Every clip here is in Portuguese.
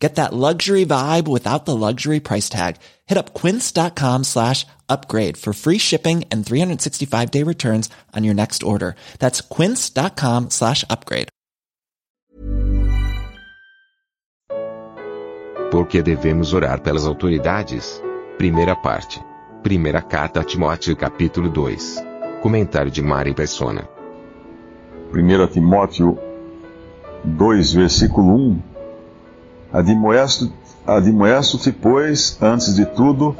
Get that luxury vibe without the luxury price tag. Hit up quince.com slash upgrade for free shipping and 365 day returns on your next order. That's quince.com slash upgrade. Por que devemos orar pelas autoridades? Primeira parte. Primeira carta a Timóteo capítulo 2. Comentário de Mari Persona. 1 Timóteo 2, versículo 1 Admoesto-te, pois, antes de tudo,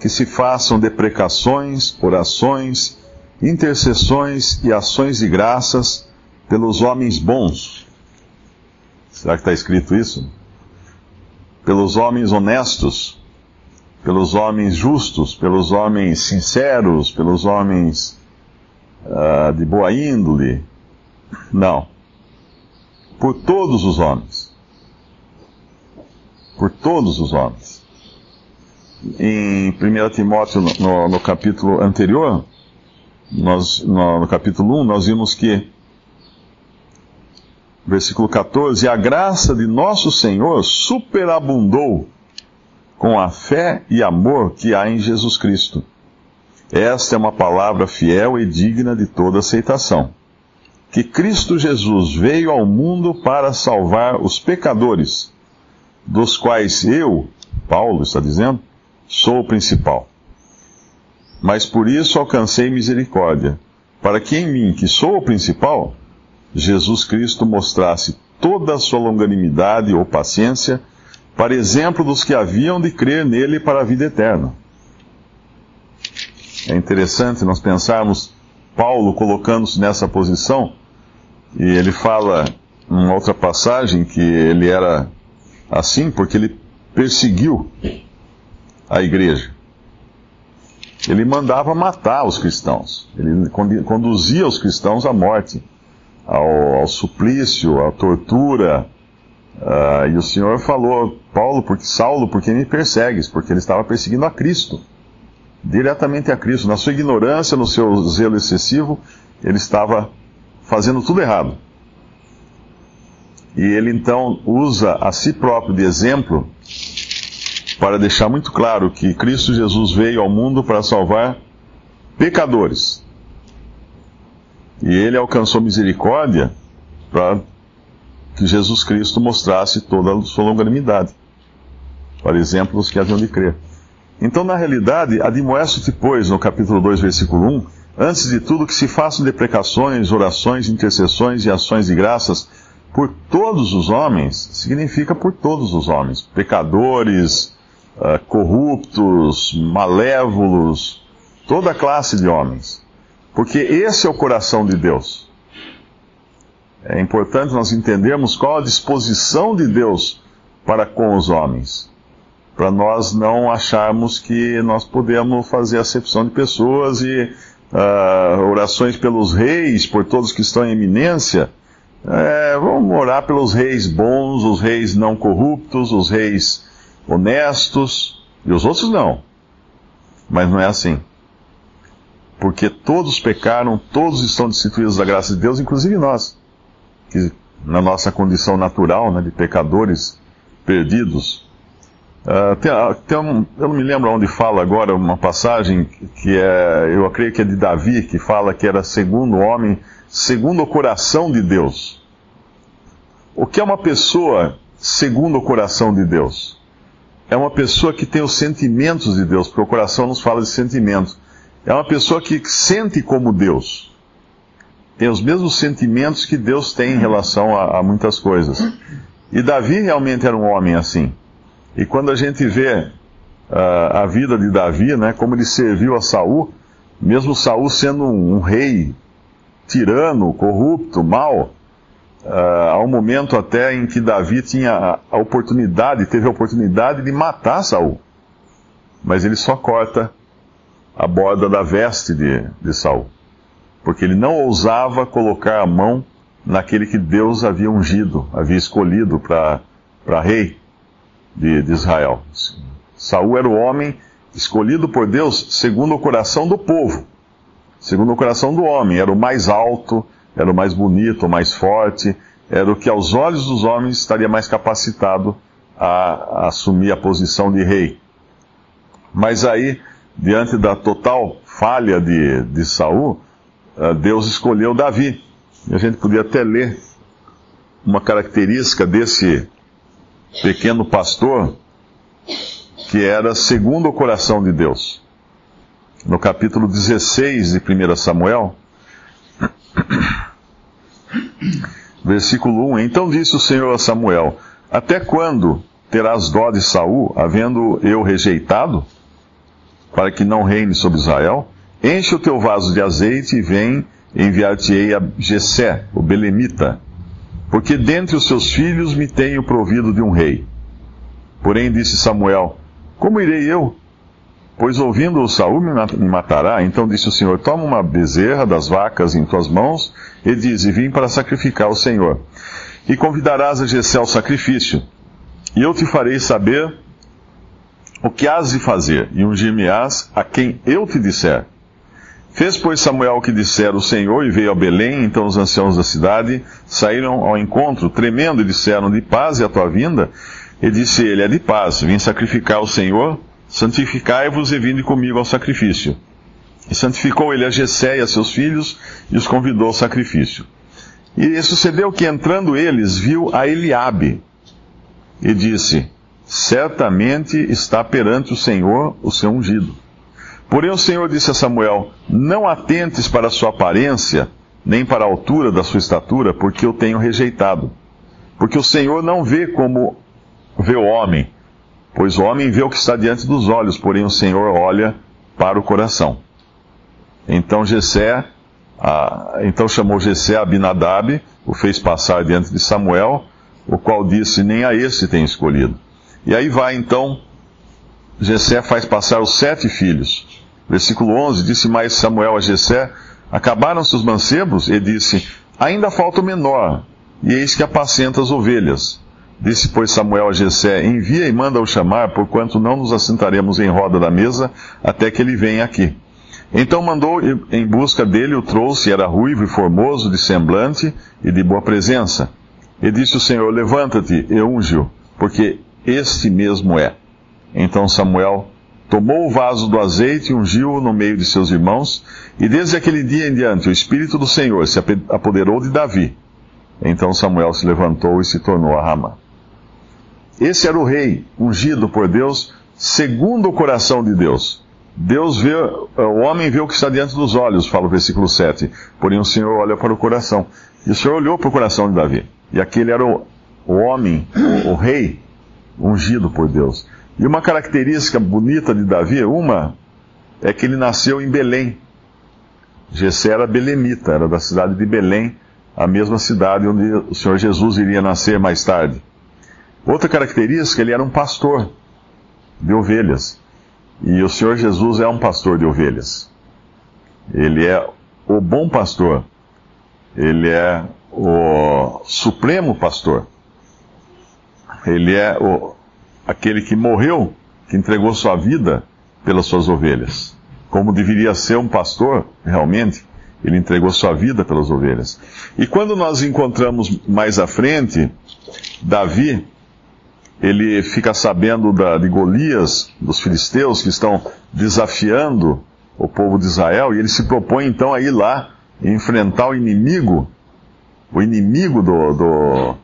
que se façam deprecações, orações, intercessões e ações de graças pelos homens bons. Será que está escrito isso? Pelos homens honestos, pelos homens justos, pelos homens sinceros, pelos homens uh, de boa índole. Não. Por todos os homens por todos os homens. Em 1 Timóteo, no, no capítulo anterior, nós, no, no capítulo 1, nós vimos que, versículo 14: A graça de nosso Senhor superabundou com a fé e amor que há em Jesus Cristo. Esta é uma palavra fiel e digna de toda aceitação. Que Cristo Jesus veio ao mundo para salvar os pecadores dos quais eu, Paulo está dizendo, sou o principal. Mas por isso alcancei misericórdia, para que em mim, que sou o principal, Jesus Cristo mostrasse toda a sua longanimidade ou paciência, para exemplo dos que haviam de crer nele para a vida eterna. É interessante nós pensarmos Paulo colocando-se nessa posição, e ele fala em outra passagem que ele era assim porque ele perseguiu a igreja. Ele mandava matar os cristãos. Ele conduzia os cristãos à morte, ao, ao suplício, à tortura. Uh, e o Senhor falou, Paulo, porque Saulo, por que me persegues? Porque ele estava perseguindo a Cristo, diretamente a Cristo. Na sua ignorância, no seu zelo excessivo, ele estava fazendo tudo errado. E ele então usa a si próprio de exemplo para deixar muito claro que Cristo Jesus veio ao mundo para salvar pecadores. E ele alcançou misericórdia para que Jesus Cristo mostrasse toda a sua longanimidade, para exemplos que haviam de crer. Então, na realidade, admoesto-te, pois, no capítulo 2, versículo 1, antes de tudo que se façam deprecações, orações, intercessões e ações de graças por todos os homens significa por todos os homens, pecadores, uh, corruptos, malévolos, toda classe de homens. Porque esse é o coração de Deus. É importante nós entendermos qual a disposição de Deus para com os homens, para nós não acharmos que nós podemos fazer acepção de pessoas e uh, orações pelos reis, por todos que estão em eminência é, vamos orar pelos reis bons, os reis não corruptos, os reis honestos, e os outros não. Mas não é assim. Porque todos pecaram, todos estão destituídos da graça de Deus, inclusive nós, que na nossa condição natural né, de pecadores perdidos. Uh, tem, ah, tem um, eu não me lembro onde fala agora uma passagem que é, eu creio que é de Davi, que fala que era segundo homem segundo o coração de Deus. O que é uma pessoa segundo o coração de Deus? É uma pessoa que tem os sentimentos de Deus, porque o coração nos fala de sentimentos. É uma pessoa que sente como Deus. Tem os mesmos sentimentos que Deus tem em relação a, a muitas coisas. E Davi realmente era um homem assim. E quando a gente vê uh, a vida de Davi, né, como ele serviu a Saul, mesmo Saul sendo um, um rei tirano, corrupto, mau, uh, ao momento até em que Davi tinha a oportunidade, teve a oportunidade de matar Saul. Mas ele só corta a borda da veste de, de Saul. porque ele não ousava colocar a mão naquele que Deus havia ungido, havia escolhido para rei de, de Israel. Saul era o homem escolhido por Deus segundo o coração do povo, segundo o coração do homem. Era o mais alto, era o mais bonito, o mais forte, era o que aos olhos dos homens estaria mais capacitado a, a assumir a posição de rei. Mas aí, diante da total falha de, de Saul, eh, Deus escolheu Davi. E a gente podia até ler uma característica desse pequeno pastor que era segundo o coração de Deus. No capítulo 16 de 1 Samuel, versículo 1: Então disse o Senhor a Samuel: Até quando terás dó de Saul, havendo eu rejeitado, para que não reine sobre Israel? Enche o teu vaso de azeite e vem, enviar-te-ei a Jessé, o belemita, porque dentre os seus filhos me tenho provido de um rei. Porém disse Samuel: como irei eu? Pois ouvindo o Saul me matará. Então disse o Senhor: Toma uma bezerra das vacas em tuas mãos e dize: Vim para sacrificar ao Senhor. E convidarás a Jessé ao sacrifício. E eu te farei saber o que has de fazer, e ungir-me-ás a quem eu te disser. Fez, pois, Samuel o que dissera o Senhor e veio a Belém. Então os anciãos da cidade saíram ao encontro, tremendo, e disseram: De paz é a tua vinda? E disse ele: É de paz, vim sacrificar ao Senhor, santificai-vos e vinde comigo ao sacrifício. E santificou ele a Jessé e a seus filhos, e os convidou ao sacrifício. E sucedeu que, entrando eles, viu a Eliabe, e disse: Certamente está perante o Senhor o seu ungido. Porém o Senhor disse a Samuel: Não atentes para a sua aparência, nem para a altura da sua estatura, porque eu tenho rejeitado. Porque o Senhor não vê como vê o homem, pois o homem vê o que está diante dos olhos, porém o Senhor olha para o coração. Então Jessé, então chamou Jessé Abinadab, o fez passar diante de Samuel, o qual disse: Nem a esse tem escolhido. E aí vai então, Jessé faz passar os sete filhos. Versículo 11: Disse mais Samuel a Jessé: Acabaram-se os mancebos? E disse: Ainda falta o menor, e eis que apacenta as ovelhas. Disse, pois, Samuel a Jessé, envia e manda-o chamar, porquanto não nos assentaremos em roda da mesa, até que ele venha aqui. Então mandou em busca dele, o trouxe, era ruivo e formoso, de semblante e de boa presença. E disse o Senhor, levanta-te e unge-o, porque este mesmo é. Então Samuel tomou o vaso do azeite e ungiu-o no meio de seus irmãos, e desde aquele dia em diante o Espírito do Senhor se apoderou de Davi. Então Samuel se levantou e se tornou a Ramá. Esse era o rei ungido por Deus, segundo o coração de Deus. Deus vê, o homem vê o que está diante dos olhos, fala o versículo 7. Porém o Senhor olha para o coração. E o Senhor olhou para o coração de Davi. E aquele era o, o homem, o, o rei, ungido por Deus. E uma característica bonita de Davi, uma, é que ele nasceu em Belém. Gessé era belemita, era da cidade de Belém, a mesma cidade onde o Senhor Jesus iria nascer mais tarde. Outra característica, ele era um pastor de ovelhas. E o Senhor Jesus é um pastor de ovelhas. Ele é o bom pastor. Ele é o supremo pastor. Ele é o, aquele que morreu, que entregou sua vida pelas suas ovelhas. Como deveria ser um pastor, realmente, ele entregou sua vida pelas ovelhas. E quando nós encontramos mais à frente, Davi, ele fica sabendo da, de Golias, dos filisteus que estão desafiando o povo de Israel, e ele se propõe então a ir lá e enfrentar o inimigo, o inimigo do, do,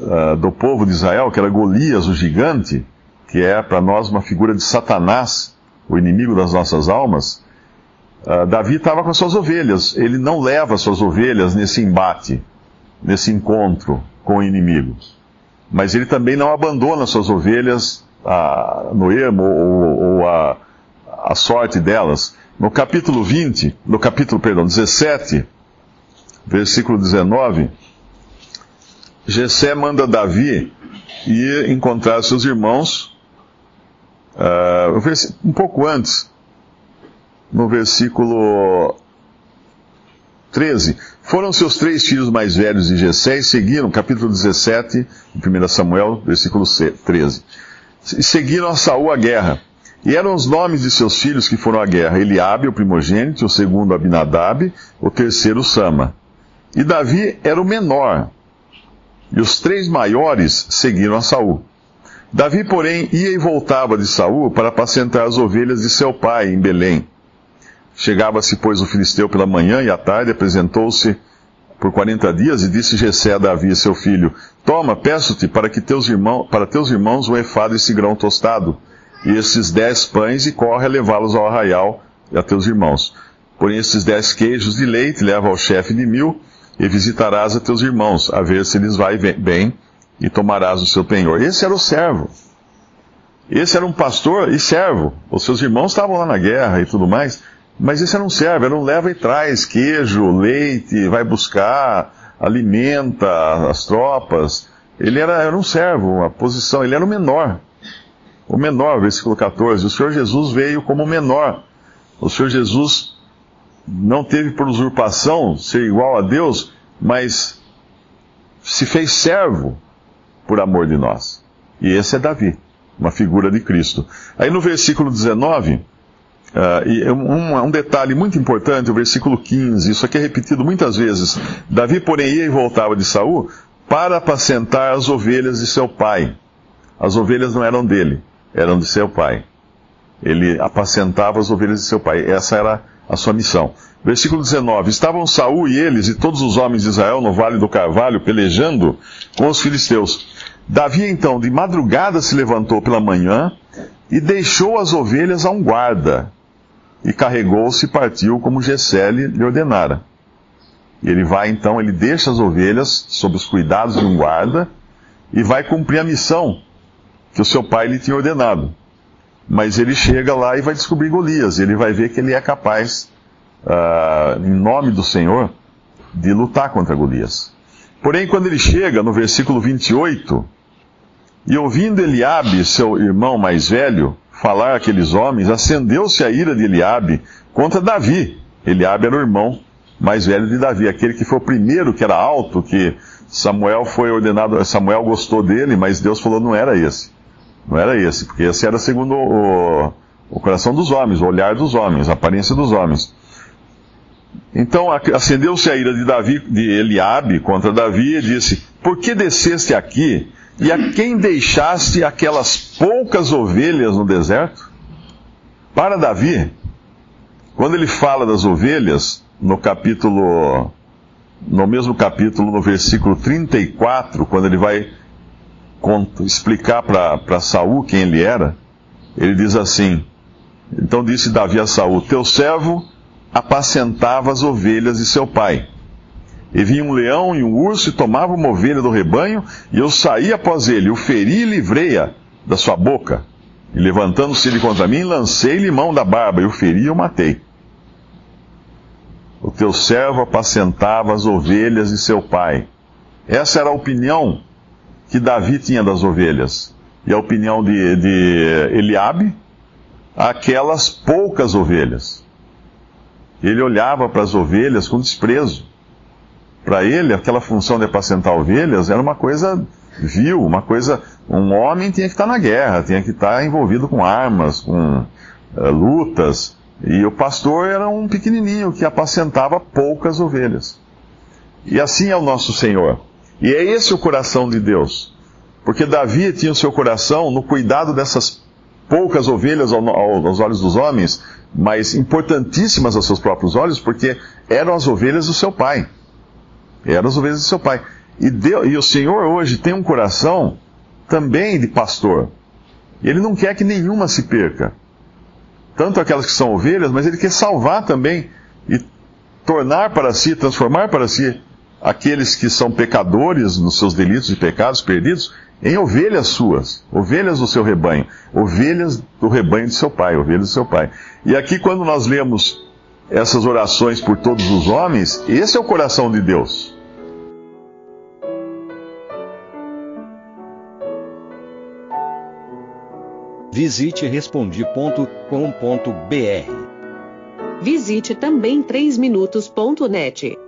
uh, do povo de Israel, que era Golias, o gigante, que é para nós uma figura de Satanás, o inimigo das nossas almas. Uh, Davi estava com as suas ovelhas, ele não leva suas ovelhas nesse embate, nesse encontro com o inimigo mas ele também não abandona suas ovelhas a, no ermo ou, ou a, a sorte delas. No capítulo 20, no capítulo, perdão, 17, versículo 19, Jessé manda Davi ir encontrar seus irmãos, uh, um pouco antes, no versículo 13. Foram seus três filhos mais velhos de Jessé e seguiram, capítulo 17, 1 Samuel, versículo 13. E seguiram a Saul a guerra. E eram os nomes de seus filhos que foram à guerra: Eliabe, o primogênito, o segundo Abinadab, o terceiro Sama. E Davi era o menor. E os três maiores seguiram a Saul. Davi, porém, ia e voltava de Saul para apacentar as ovelhas de seu pai em Belém. Chegava-se, pois, o filisteu pela manhã e à tarde, apresentou-se por quarenta dias e disse Jessé a Davi, seu filho: Toma, peço-te para que teus irmãos, para teus irmãos o efado esse grão tostado e esses dez pães e corre a levá-los ao arraial e a teus irmãos. Porém, esses dez queijos de leite leva ao chefe de mil e visitarás a teus irmãos, a ver se lhes vai bem e tomarás o seu penhor. Esse era o servo. Esse era um pastor e servo. Os seus irmãos estavam lá na guerra e tudo mais, mas esse era um servo, era um leva e traz queijo, leite, vai buscar, alimenta as tropas. Ele era, era um servo, uma posição, ele era o menor o menor, versículo 14. O Senhor Jesus veio como menor. O Senhor Jesus não teve por usurpação ser igual a Deus, mas se fez servo por amor de nós. E esse é Davi, uma figura de Cristo. Aí no versículo 19, uh, e um, um, detalhe muito importante, o versículo 15, isso aqui é repetido muitas vezes. Davi, porém, ia e voltava de Saul para apacentar as ovelhas de seu pai. As ovelhas não eram dele, eram de seu pai. Ele apacentava as ovelhas de seu pai. Essa era a sua missão. Versículo 19: Estavam Saul e eles e todos os homens de Israel no vale do Carvalho pelejando com os filisteus. Davi então de madrugada se levantou pela manhã e deixou as ovelhas a um guarda e carregou-se e partiu como Gessé lhe ordenara. E ele vai então, ele deixa as ovelhas sob os cuidados de um guarda e vai cumprir a missão que o seu pai lhe tinha ordenado. Mas ele chega lá e vai descobrir Golias. Ele vai ver que ele é capaz, uh, em nome do Senhor, de lutar contra Golias. Porém, quando ele chega, no versículo 28, e ouvindo Eliabe, seu irmão mais velho, falar aqueles homens, acendeu-se a ira de Eliabe contra Davi. Eliabe era o irmão mais velho de Davi, aquele que foi o primeiro que era alto, que Samuel foi ordenado, Samuel gostou dele, mas Deus falou não era esse. Não era esse, porque esse era segundo o, o coração dos homens, o olhar dos homens, a aparência dos homens. Então acendeu-se a ira de Davi, de Eliabe contra Davi e disse: Por que desceste aqui e a quem deixaste aquelas poucas ovelhas no deserto? Para Davi, quando ele fala das ovelhas, no capítulo, no mesmo capítulo, no versículo 34, quando ele vai explicar para Saul quem ele era, ele diz assim: Então disse Davi a Saul: Teu servo apacentava as ovelhas de seu pai. E vinha um leão e um urso e tomava uma ovelha do rebanho, e eu saí após ele, o feri e livrei-a da sua boca. E levantando-se ele contra mim, lancei-lhe mão da barba, e o feri e o matei. O teu servo apacentava as ovelhas de seu pai. Essa era a opinião que Davi tinha das ovelhas. E a opinião de, de Eliabe, aquelas poucas ovelhas. Ele olhava para as ovelhas com desprezo. Para ele, aquela função de apacentar ovelhas era uma coisa vil, uma coisa. Um homem tinha que estar na guerra, tinha que estar envolvido com armas, com uh, lutas. E o pastor era um pequenininho que apacentava poucas ovelhas. E assim é o nosso Senhor. E é esse o coração de Deus. Porque Davi tinha o seu coração no cuidado dessas poucas ovelhas aos olhos dos homens, mas importantíssimas aos seus próprios olhos, porque eram as ovelhas do seu pai. Eram as ovelhas do seu pai. E, Deus, e o Senhor hoje tem um coração também de pastor. Ele não quer que nenhuma se perca. Tanto aquelas que são ovelhas, mas ele quer salvar também e tornar para si, transformar para si aqueles que são pecadores nos seus delitos e pecados perdidos em ovelhas suas, ovelhas do seu rebanho, ovelhas do rebanho de seu pai, ovelhas do seu pai. E aqui, quando nós lemos essas orações por todos os homens, esse é o coração de Deus. Visite respondi.com.br. Visite também 3minutos.net.